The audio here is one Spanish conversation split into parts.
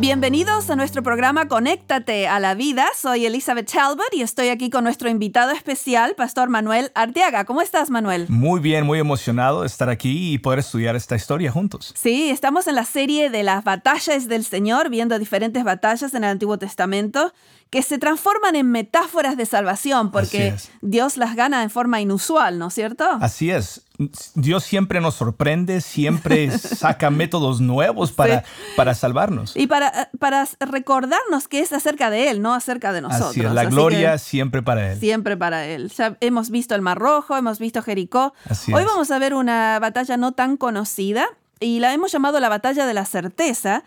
Bienvenidos a nuestro programa Conéctate a la Vida. Soy Elizabeth Talbot y estoy aquí con nuestro invitado especial, Pastor Manuel Arteaga. ¿Cómo estás, Manuel? Muy bien, muy emocionado de estar aquí y poder estudiar esta historia juntos. Sí, estamos en la serie de las batallas del Señor, viendo diferentes batallas en el Antiguo Testamento que se transforman en metáforas de salvación, porque Dios las gana en forma inusual, ¿no es cierto? Así es. Dios siempre nos sorprende, siempre saca métodos nuevos para, para salvarnos. Y para, para recordarnos que es acerca de Él, no acerca de nosotros. Así es, la gloria siempre para Él. Siempre para Él. Ya hemos visto el Mar Rojo, hemos visto Jericó. Hoy vamos a ver una batalla no tan conocida y la hemos llamado la batalla de la certeza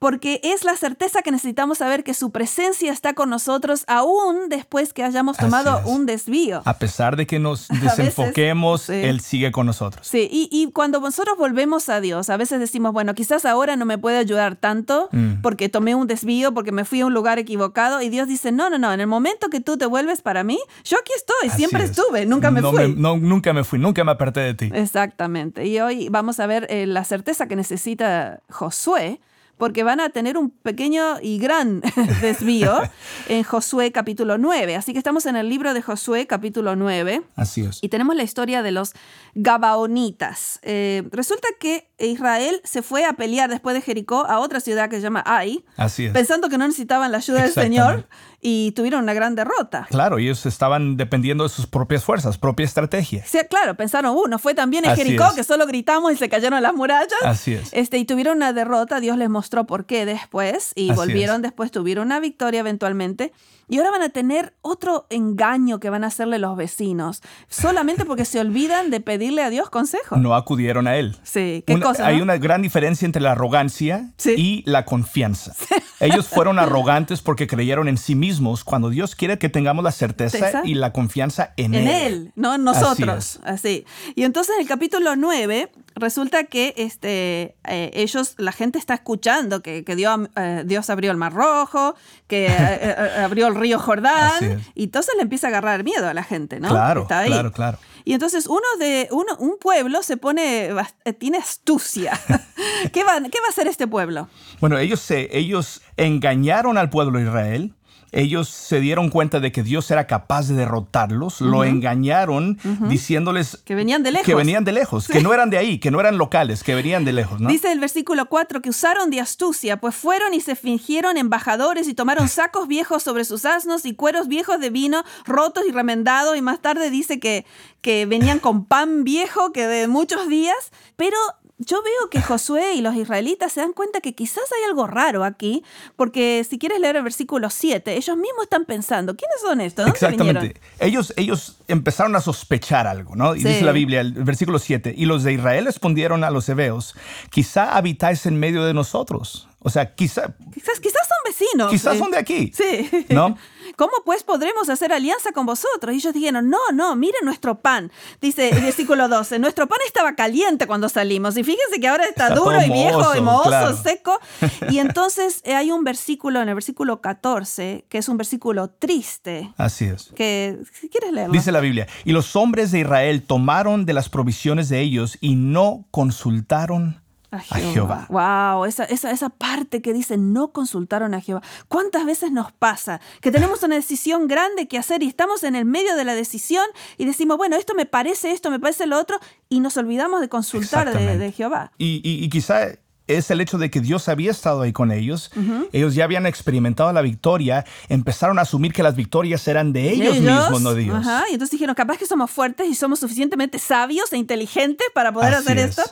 porque es la certeza que necesitamos saber que su presencia está con nosotros aún después que hayamos tomado un desvío. A pesar de que nos desenfoquemos, Él sigue con nosotros. Sí, y, cuando nosotros volvemos a Dios, a veces decimos, bueno, quizás ahora no me puede ayudar tanto mm. porque tomé un desvío, porque me fui a un lugar equivocado, y Dios dice, no, no, no, en el momento que tú te vuelves para mí, yo aquí estoy, siempre estuve, nunca me fui. no, nunca me fui, nunca me aparté de ti. Exactamente, y hoy vamos a ver eh, la certeza que necesita Josué porque van a tener un pequeño y gran desvío en Josué capítulo 9. Así que estamos en el libro de Josué capítulo 9. Así es. Y tenemos la historia de los Gabaonitas. Eh, resulta que Israel se fue a pelear después de Jericó a otra ciudad que se llama Ai. Así es. Pensando que no necesitaban la ayuda del Señor y tuvieron una gran derrota. Claro, ellos estaban dependiendo de sus propias fuerzas, propia estrategia. Sí, claro, pensaron, uh, no fue tan bien en Jericó que solo gritamos y se cayeron las murallas. Así es. Este, y tuvieron una derrota, Dios les mostró por qué después y volvieron después, tuvieron una victoria eventualmente. Y ahora van a tener otro engaño que van a hacerle los vecinos, solamente porque se olvidan de pedirle a Dios consejo. No acudieron a Él. Sí, ¿qué cosa? Hay una gran diferencia entre la arrogancia y la confianza. Ellos fueron arrogantes porque creyeron en sí mismos cuando Dios quiere que tengamos la certeza y la confianza en, Él. En Él, no en nosotros. Así, Y entonces en el capítulo 9 resulta que este, eh, ellos, la gente está escuchando que, que Dios, eh, Dios abrió el Mar Rojo, que eh, abrió el río Jordán, y entonces le empieza a agarrar miedo a la gente, ¿no? Claro, claro, claro. Y entonces uno de uno, un pueblo se pone, tiene astucia. ¿Qué, va, ¿Qué va a hacer este pueblo? Bueno, ellos, se, ellos engañaron al pueblo de Israel ellos se dieron cuenta de que Dios era capaz de derrotarlos, lo engañaron diciéndoles que venían de lejos, que venían de lejos, que no eran de ahí, que no eran locales, que venían de lejos. Dice el versículo 4 que usaron de astucia, pues fueron y se fingieron embajadores y tomaron sacos viejos sobre sus asnos y cueros viejos de vino rotos y remendados y más tarde dice que, que venían con pan viejo que de muchos días, pero yo veo que Josué y los israelitas se dan cuenta que quizás hay algo raro aquí, porque si quieres leer el versículo 7, ellos mismos están pensando, ¿quiénes son estos? Exactamente. Ellos, ellos empezaron a sospechar algo, ¿no? Y dice la Biblia, el versículo 7, y los de Israel respondieron a los hebeos, quizá habitáis en medio de nosotros. O sea, quizá, quizás, quizás son vecinos. Quizás son de aquí. Sí. ¿No? ¿Cómo pues podremos hacer alianza con vosotros? Y ellos dijeron, no, no, miren nuestro pan. Dice el versículo 12, nuestro pan estaba caliente cuando salimos. Y fíjense que ahora está, duro y viejo y mohoso, seco. Y entonces eh, hay un versículo en el versículo 14, que es un versículo triste. Así es. Que, si quieres leerlo. Dice la Biblia, y los hombres de Israel tomaron de las provisiones de ellos y no consultaron a Jehová. Wow, esa, esa, esa parte que dice no consultaron a Jehová. ¿Cuántas veces nos pasa que tenemos una decisión grande que hacer y estamos en el medio de la decisión y decimos, bueno, esto me parece esto, me parece lo otro, y nos olvidamos de consultar de, Jehová? Y, y, quizá es el hecho de que Dios había estado ahí con ellos, ellos ya habían experimentado la victoria, empezaron a asumir que las victorias eran de ellos, mismos, no de Dios. y entonces dijeron, capaz que somos fuertes y somos suficientemente sabios e inteligentes para poder hacer esto.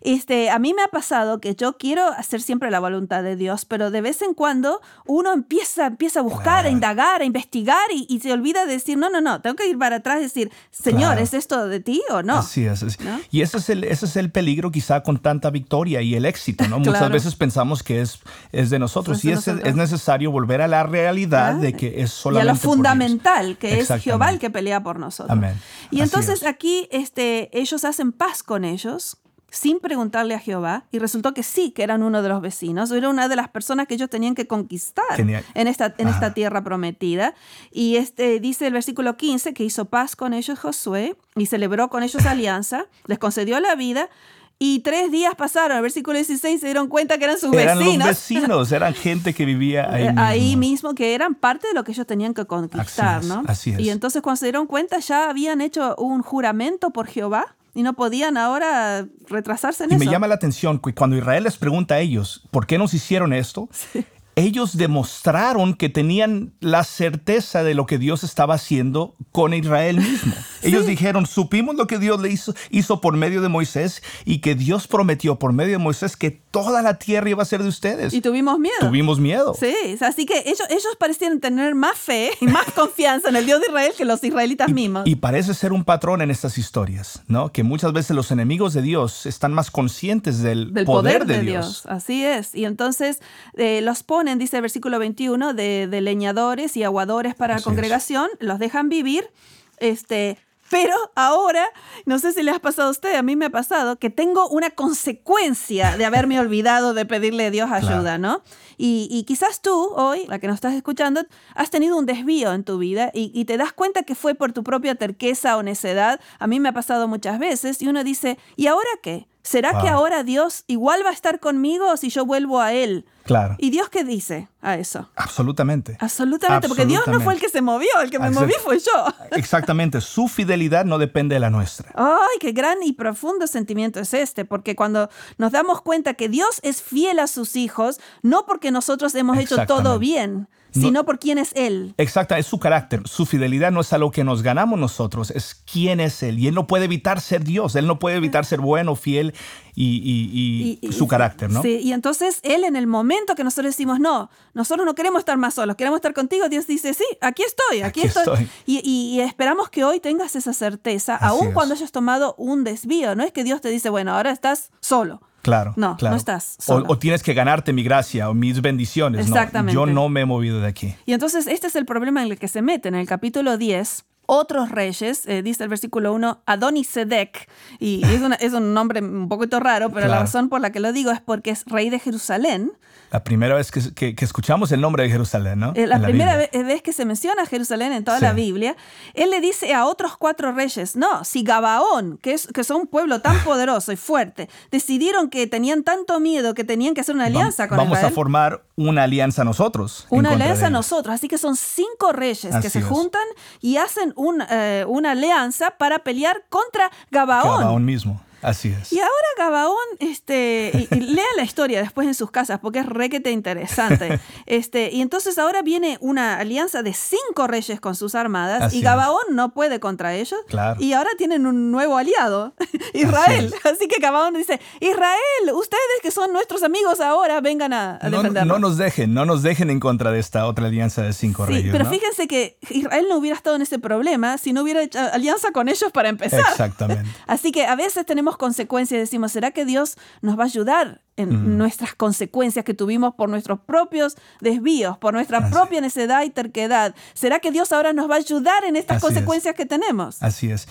Este, a mí me ha pasado que yo quiero hacer siempre la voluntad de Dios, pero de vez en cuando uno empieza, empieza a buscar, a indagar, a investigar y, se olvida de decir, no, no, no, tengo que ir para atrás y decir, Señor, ¿es esto de ti o no? Así es. Y ese es, el, ese es el peligro quizá con tanta victoria y el éxito, ¿no? Muchas veces pensamos que es, es de nosotros y es, es, necesario volver a la realidad de que es solamente Y a lo fundamental, que es Jehová el que pelea por nosotros. Amén. Y entonces aquí este, ellos hacen paz con ellos sin preguntarle a Jehová y resultó que sí, que eran uno de los vecinos, era una de las personas que ellos tenían que conquistar en esta, en esta tierra prometida. Y este, dice el versículo 15 que hizo paz con ellos Josué y celebró con ellos alianza, les concedió la vida. Y tres días pasaron, el versículo 16 se dieron cuenta que eran sus eran vecinos. Eran vecinos, eran gente que vivía ahí mismo. Ahí mismo, que eran parte de lo que ellos tenían que conquistar, así ¿no? Así es. Y entonces cuando se dieron cuenta ya habían hecho un juramento por Jehová y no podían ahora retrasarse en y eso. me llama la atención que cuando Israel les pregunta a ellos, ¿por qué nos hicieron esto? Ellos demostraron que tenían la certeza de lo que Dios estaba haciendo con Israel mismo. Ellos dijeron, supimos lo que Dios le hizo, hizo por medio de Moisés y que Dios prometió por medio de Moisés que toda la tierra iba a ser de ustedes. Y tuvimos miedo. Tuvimos miedo. Sí, así que ellos, ellos parecían tener más fe y más confianza en el Dios de Israel que los israelitas mismos. Y parece ser un patrón en estas historias, ¿no? Que muchas veces los enemigos de Dios están más conscientes del, poder, de, Dios. Así es. Y entonces eh, los ponen dice el versículo 21, de, leñadores y aguadores para la congregación, los dejan vivir, este, pero ahora, no sé si le ha pasado a usted, a mí me ha pasado que tengo una consecuencia de haberme olvidado de pedirle a Dios ayuda, ¿no? Y, quizás tú, hoy, la que nos estás escuchando, has tenido un desvío en tu vida y, y, te das cuenta que fue por tu propia terqueza o necedad. A mí me ha pasado muchas veces y uno dice, ¿y ahora qué? ¿Será que ahora Dios igual va a estar conmigo si yo vuelvo a Él? Claro. ¿Y Dios qué dice a eso? Absolutamente. Absolutamente, porque Dios no fue el que se movió, el que me moví fue yo. Exactamente, su fidelidad no depende de la nuestra. Ay, qué gran y profundo sentimiento es este, porque cuando nos damos cuenta que Dios es fiel a sus hijos, no porque nosotros hemos hecho todo bien, sino por quién es Él. Exacto, es su carácter. Su fidelidad no es a lo que nos ganamos nosotros, es quién es Él. Y Él no puede evitar ser Dios, Él no puede evitar ser bueno, fiel y, su carácter, ¿no? Sí, y entonces Él en el momento que nosotros decimos, no, nosotros no queremos estar más solos, queremos estar contigo, Dios dice, sí, aquí estoy, aquí, estoy. Y, esperamos que hoy tengas esa certeza, aun cuando hayas tomado un desvío. No es que Dios te dice, bueno, ahora estás solo. Claro. No, no estás. Solo. O, tienes que ganarte mi gracia o mis bendiciones. Exactamente. yo no me he movido de aquí. Y entonces este es el problema en el que se mete. En el capítulo 10, otros reyes, eh, dice el versículo 1, Adonisedec, y es, es, un nombre un poquito raro, pero la razón por la que lo digo es porque es rey de Jerusalén. La primera vez que, que, escuchamos el nombre de Jerusalén, ¿no? Eh, la, primera vez, que se menciona Jerusalén en toda la Biblia, él le dice a otros cuatro reyes, no, si Gabaón, que, es, que son un pueblo tan poderoso y fuerte, decidieron que tenían tanto miedo que tenían que hacer una alianza con Vamos a formar una alianza nosotros. Una alianza nosotros, así que son cinco reyes que se juntan y hacen eh, una alianza para pelear contra Gabaón. Gabaón mismo. Así es. Y ahora Gabaón, este, y, lea la historia después en sus casas porque es requete interesante. Este, y entonces ahora viene una alianza de cinco reyes con sus armadas y Gabaón no puede contra ellos. Claro. Y ahora tienen un nuevo aliado, Israel. Así, que Gabaón dice, Israel, ustedes que son nuestros amigos ahora, vengan a, no, defendernos. No nos dejen, no nos dejen en contra de esta otra alianza de cinco sí, reyes. Pero fíjense que Israel no hubiera estado en ese problema si no hubiera hecho alianza con ellos para empezar. Exactamente. Así que a veces tenemos consecuencias, decimos, ¿será que Dios nos va a ayudar en nuestras consecuencias que tuvimos por nuestros propios desvíos, por nuestra propia necedad y terquedad? ¿Será que Dios ahora nos va a ayudar en estas consecuencias que tenemos? Así es.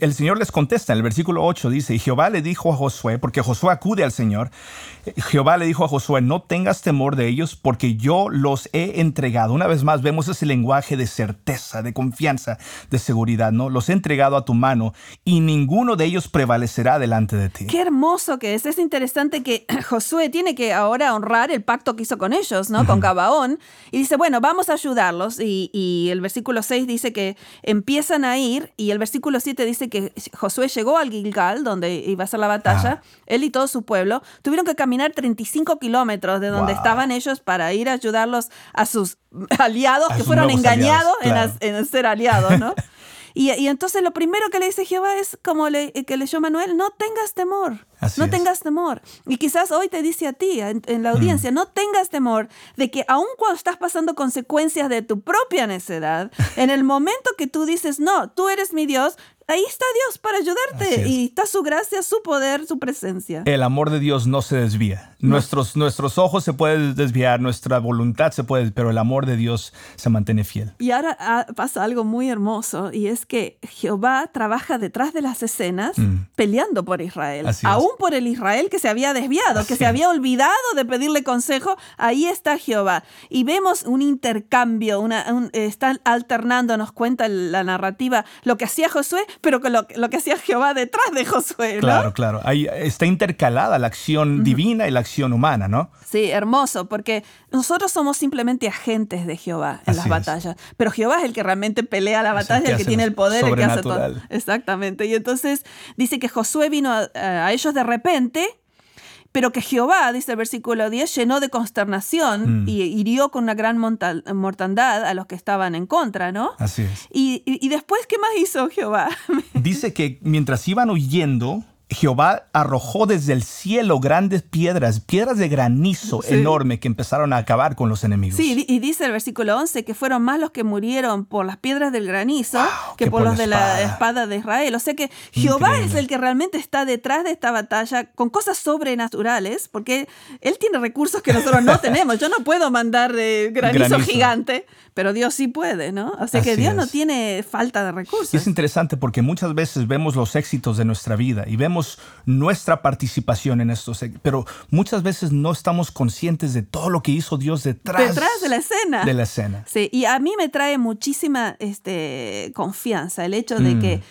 El Señor les contesta, en el versículo 8 dice, y Jehová le dijo a Josué, porque Josué acude al Señor, Jehová le dijo a Josué, no tengas temor de ellos, porque yo los he entregado. Una vez más vemos ese lenguaje de certeza, de confianza, de seguridad, ¿no? Los he entregado a tu mano y ninguno de ellos prevalecerá delante de ti. Qué hermoso que es. Es interesante que Josué tiene que ahora honrar el pacto que hizo con ellos, ¿no? Con Gabaón. Y dice, bueno, vamos a ayudarlos. Y, el versículo 6 dice que empiezan a ir. Y el versículo 7 dice que Josué llegó al Gilgal, donde iba a ser la batalla. Él y todo su pueblo tuvieron que caminar 35 kilómetros de donde estaban ellos para ir a ayudarlos a sus aliados que fueron engañados en, en ser aliados, ¿no? Y, y entonces lo primero que le dice Jehová es, como le, que leyó Manuel, no tengas temor. Así no es. tengas temor. Y quizás hoy te dice a ti, en, en la audiencia, no tengas temor de que aun cuando estás pasando consecuencias de tu propia necedad, en el momento que tú dices, no, tú eres mi Dios, ahí está Dios para ayudarte. es. Y está su gracia, su poder, su presencia. El amor de Dios no se desvía. Nuestros, nuestros ojos se pueden desviar, nuestra voluntad se puede, pero el amor de Dios se mantiene fiel. Y ahora ah, pasa algo muy hermoso y es que Jehová trabaja detrás de las escenas peleando por Israel. Mm. Así es. Aún por el Israel que se había desviado, que se es. había olvidado de pedirle consejo, ahí está Jehová. Y vemos un intercambio, una, un- están alternando, nos cuenta la narrativa, lo que hacía Josué, pero con lo, lo que hacía Jehová detrás de Josué. ¿no? Claro, claro. Ahí está intercalada la acción divina y la acción humana, ¿no? Sí, hermoso, porque nosotros somos simplemente agentes de Jehová en Así las es. batallas, pero Jehová es el que realmente pelea la el batalla, que el que tiene el poder, el que hace todo. Exactamente. Y entonces dice que Josué vino a, a ellos de repente, pero que Jehová, dice el versículo 10, llenó de consternación Mm. y hirió con una gran mortandad a los que estaban en contra, ¿no? Así es. Y, y- y después, ¿qué más hizo Jehová? Dice que mientras iban huyendo, Jehová arrojó desde el cielo grandes piedras, piedras de granizo Sí. enorme que empezaron a acabar con los enemigos. Sí, y dice el versículo 11 que fueron más los que murieron por las piedras del granizo Wow, que que por por los la de la espada. de Israel. O sea que Jehová Increíble. es el que realmente está detrás de esta batalla con cosas sobrenaturales, porque Él tiene recursos que nosotros no tenemos. Yo no puedo mandar de granizo, Granizo. gigante, pero Dios sí puede, ¿no? O sea que Dios no tiene falta de recursos. Es interesante porque muchas veces vemos los éxitos de nuestra vida y vemos nuestra participación en estos, pero muchas veces no estamos conscientes de todo lo que hizo Dios detrás, Detrás de la escena. de la escena. Sí, y a mí me trae muchísima este, confianza el hecho de Mm. que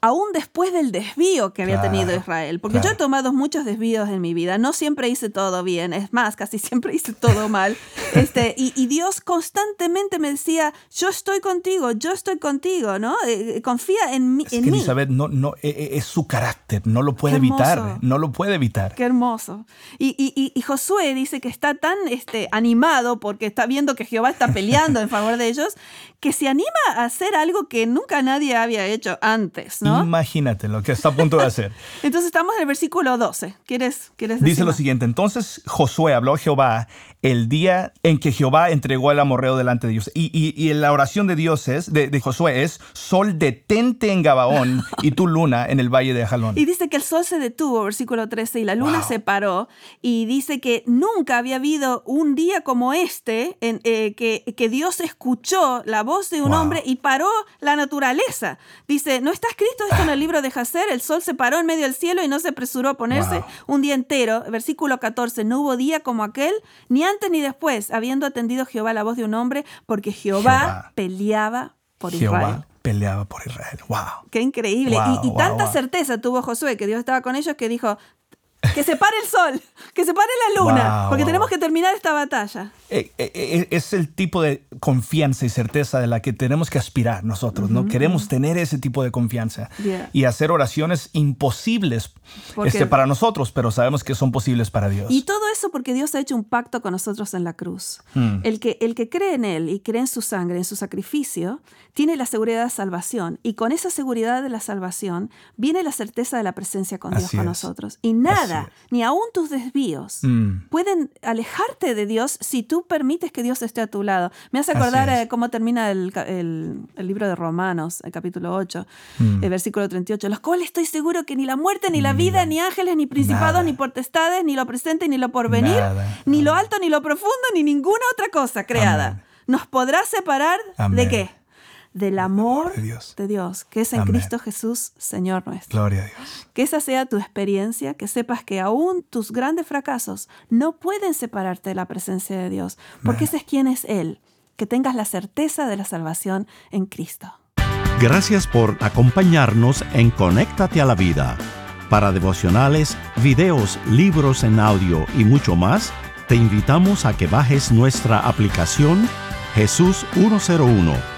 aún después del desvío que había Claro, tenido Israel, porque yo he tomado muchos desvíos en mi vida, no siempre hice todo bien, es más, casi siempre hice todo mal, este, y, y Dios constantemente me decía, yo estoy contigo, yo estoy contigo, ¿no? Eh, eh, confía en mí. Es en que mí. Elizabeth no, no, e- e- es su carácter, no lo puede evitar, no lo puede evitar. Qué hermoso. Y, y- y- y Josué dice que está tan este, animado porque está viendo que Jehová está peleando en favor de ellos, que se anima a hacer algo que nunca nadie había hecho antes, ¿no? Imagínate lo que está a punto de hacer. Entonces estamos en el versículo 12. ¿Quieres, quieres Dice decir lo más? siguiente, entonces Josué habló a Jehová el día en que Jehová entregó al amorreo delante de Dios. Y, y- y la oración de Dios es, de, de Josué es, sol detente en Gabaón y tu luna en el valle de Jalón. Y dice que el sol se detuvo, versículo 13, y la luna Wow. se paró. Y dice que nunca había habido un día como este en eh, que, que Dios escuchó la voz de un Wow. hombre y paró la naturaleza. Dice, ¿no está escrito esto en el libro de Jacer? El sol se paró en medio del cielo y no se apresuró a ponerse Wow. un día entero. Versículo 14, no hubo día como aquel, ni antes ni después, habiendo atendido Jehová la voz de un hombre, porque Jehová, Jehová. peleaba por Jehová Israel. peleaba por Israel. Wow. Qué increíble. Wow, y y wow, tanta wow. certeza tuvo Josué que Dios estaba con ellos que dijo, que se pare el sol, que se pare la luna, Wow, porque wow, tenemos que terminar esta batalla. Eh, eh, eh, Es el tipo de confianza y certeza de la que tenemos que aspirar nosotros, ¿no? Queremos tener ese tipo de confianza Yeah. y hacer oraciones imposibles este, para nosotros, pero sabemos que son posibles para Dios. Y todo eso porque Dios ha hecho un pacto con nosotros en la cruz. Hmm. El, que, el que cree en Él y cree en su sangre, en su sacrificio, tiene la seguridad de salvación. Y con esa seguridad de la salvación viene la certeza de la presencia con Dios Así con es. nosotros. Y nada, Ni aún tus desvíos, Mm. pueden alejarte de Dios si tú permites que Dios esté a tu lado. Me hace acordar eh, cómo termina el, ca- el- el libro de Romanos, el capítulo 8, Mm. el versículo 38, los cuales estoy seguro que ni la muerte, ni la vida, ni ángeles, ni principados, Nada. ni potestades, ni lo presente, ni lo porvenir, Nada. ni lo alto, ni lo profundo, ni ninguna otra cosa creada. Amén. ¿Nos podrá separar de qué? Del amor de Dios. de Dios, que es en Amén. Cristo Jesús, Señor nuestro. Gloria a Dios. Que esa sea tu experiencia, que sepas que aún tus grandes fracasos no pueden separarte de la presencia de Dios, porque ese es quien es Él. Que tengas la certeza de la salvación en Cristo. Gracias por acompañarnos en Conéctate a la Vida. Para devocionales, videos, libros en audio y mucho más, te invitamos a que bajes nuestra aplicación Jesús 101